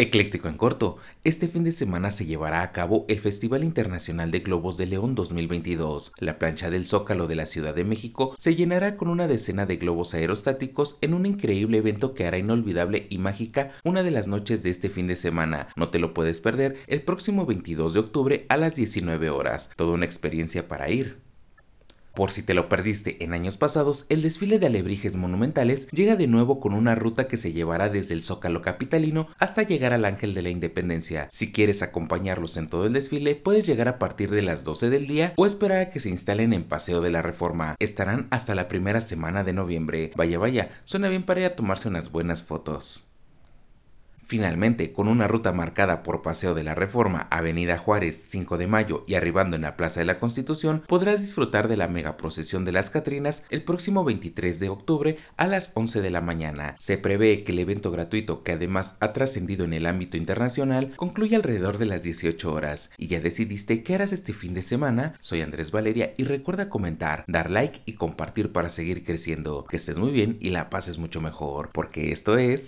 Ecléctico en corto, este fin de semana se llevará a cabo el Festival Internacional de Globos de León 2022. La plancha del Zócalo de la Ciudad de México se llenará con una decena de globos aerostáticos en un increíble evento que hará inolvidable y mágica una de las noches de este fin de semana. No te lo puedes perder el próximo 22 de octubre a las 19 horas. Toda una experiencia para ir. Por si te lo perdiste en años pasados, el desfile de alebrijes monumentales llega de nuevo con una ruta que se llevará desde el Zócalo capitalino hasta llegar al Ángel de la Independencia. Si quieres acompañarlos en todo el desfile, puedes llegar a partir de las 12 del día o esperar a que se instalen en Paseo de la Reforma. Estarán hasta la primera semana de noviembre. Vaya, vaya, suena bien para ir a tomarse unas buenas fotos. Finalmente, con una ruta marcada por Paseo de la Reforma, Avenida Juárez, 5 de Mayo y arribando en la Plaza de la Constitución, podrás disfrutar de la mega procesión de las Catrinas el próximo 23 de octubre a las 11 de la mañana. Se prevé que el evento gratuito, que además ha trascendido en el ámbito internacional, concluye alrededor de las 18 horas. ¿Y ya decidiste qué harás este fin de semana? Soy Andrés Valeria y recuerda comentar, dar like y compartir para seguir creciendo. Que estés muy bien y la pases mucho mejor, porque esto es...